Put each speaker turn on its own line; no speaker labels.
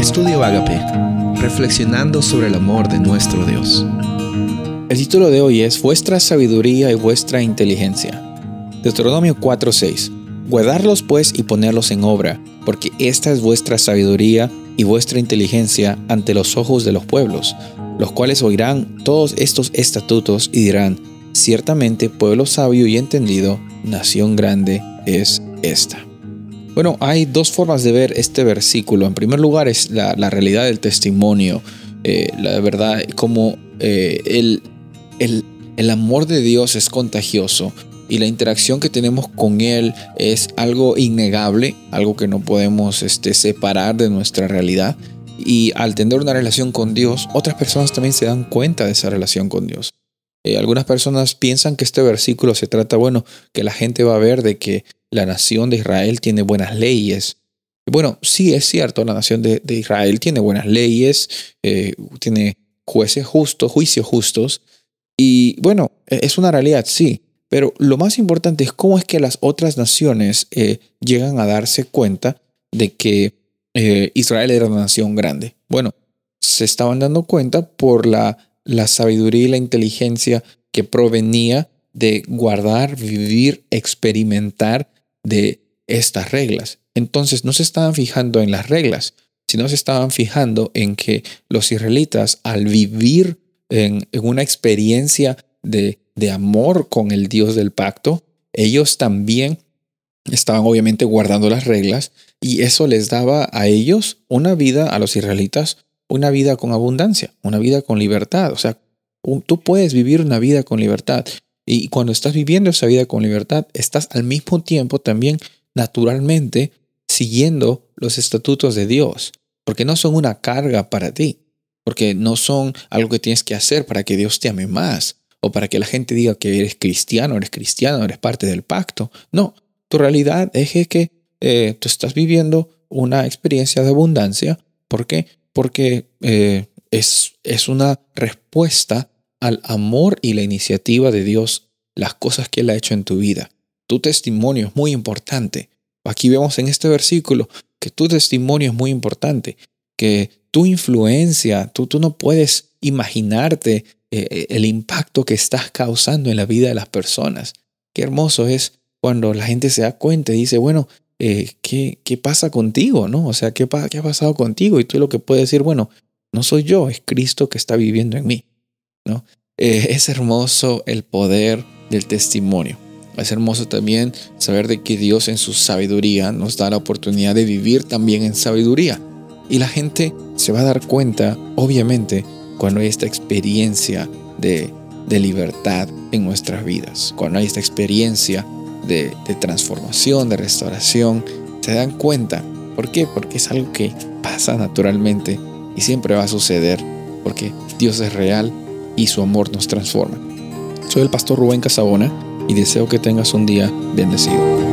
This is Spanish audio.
Estudio Agape, reflexionando sobre el amor de nuestro Dios.
El título de hoy es Vuestra sabiduría y vuestra inteligencia. Deuteronomio 4:6. Guardarlos pues y ponerlos en obra, porque esta es vuestra sabiduría y vuestra inteligencia ante los ojos de los pueblos, los cuales oirán todos estos estatutos y dirán, ciertamente pueblo sabio y entendido, nación grande es esta. Bueno, hay dos formas de ver este versículo. En primer lugar es la, realidad del testimonio, eh, la verdad, como eh, el, el, amor de Dios es contagioso y la interacción que tenemos con Él es algo innegable, algo que no podemos este, separar de nuestra realidad. Y al tener una relación con Dios, otras personas también se dan cuenta de esa relación con Dios. Eh, algunas personas piensan que este versículo se trata, bueno, que la gente va a ver de que la nación de Israel tiene buenas leyes. Bueno, sí es cierto, la nación de, Israel tiene buenas leyes, eh, tiene jueces justos, juicios justos, y bueno, e, es una realidad, sí, pero lo más importante es cómo es que las otras naciones eh, llegan a darse cuenta de que eh, Israel era una nación grande. Bueno, se estaban dando cuenta por la, la sabiduría y la inteligencia que provenía de guardar, vivir, experimentar de estas reglas. Entonces no se estaban fijando en las reglas, sino se estaban fijando en que los israelitas al vivir en, una experiencia de, de amor con el Dios del pacto, ellos también estaban obviamente guardando las reglas y eso les daba a ellos una vida, a los israelitas, una vida con abundancia, una vida con libertad. O sea, tú puedes vivir una vida con libertad. Y cuando estás viviendo esa vida con libertad, estás al mismo tiempo también naturalmente siguiendo los estatutos de Dios, porque no son una carga para ti, porque no son algo que tienes que hacer para que Dios te ame más o para que la gente diga que eres cristiano, eres cristiano, eres parte del pacto. No, tu realidad es que eh, tú estás viviendo una experiencia de abundancia. ¿Por qué? Porque eh, es, es una respuesta al amor y la iniciativa de Dios, las cosas que Él ha hecho en tu vida. Tu testimonio es muy importante. Aquí vemos en este versículo que tu testimonio es muy importante, que tu influencia, tú, tú no puedes imaginarte eh, eh, el impacto que estás causando en la vida de las personas. Qué hermoso es cuando la gente se da cuenta y dice, bueno, eh, ¿qué, ¿qué, pasa contigo? ¿no? O sea, ¿qué, ¿qué ha pasado contigo? Y tú lo que puedes decir, bueno, no soy yo, es Cristo que está viviendo en mí. ¿No? Eh, es hermoso el poder del testimonio. Es hermoso también saber de que Dios en su sabiduría nos da la oportunidad de vivir también en sabiduría. Y la gente se va a dar cuenta, obviamente, cuando hay esta experiencia de, libertad en nuestras vidas, cuando hay esta experiencia de, de transformación, de restauración, se dan cuenta. ¿Por qué? Porque es algo que pasa naturalmente y siempre va a suceder, porque Dios es real y su amor nos transforma. Soy el pastor Rubén Casabona y deseo que tengas un día bendecido.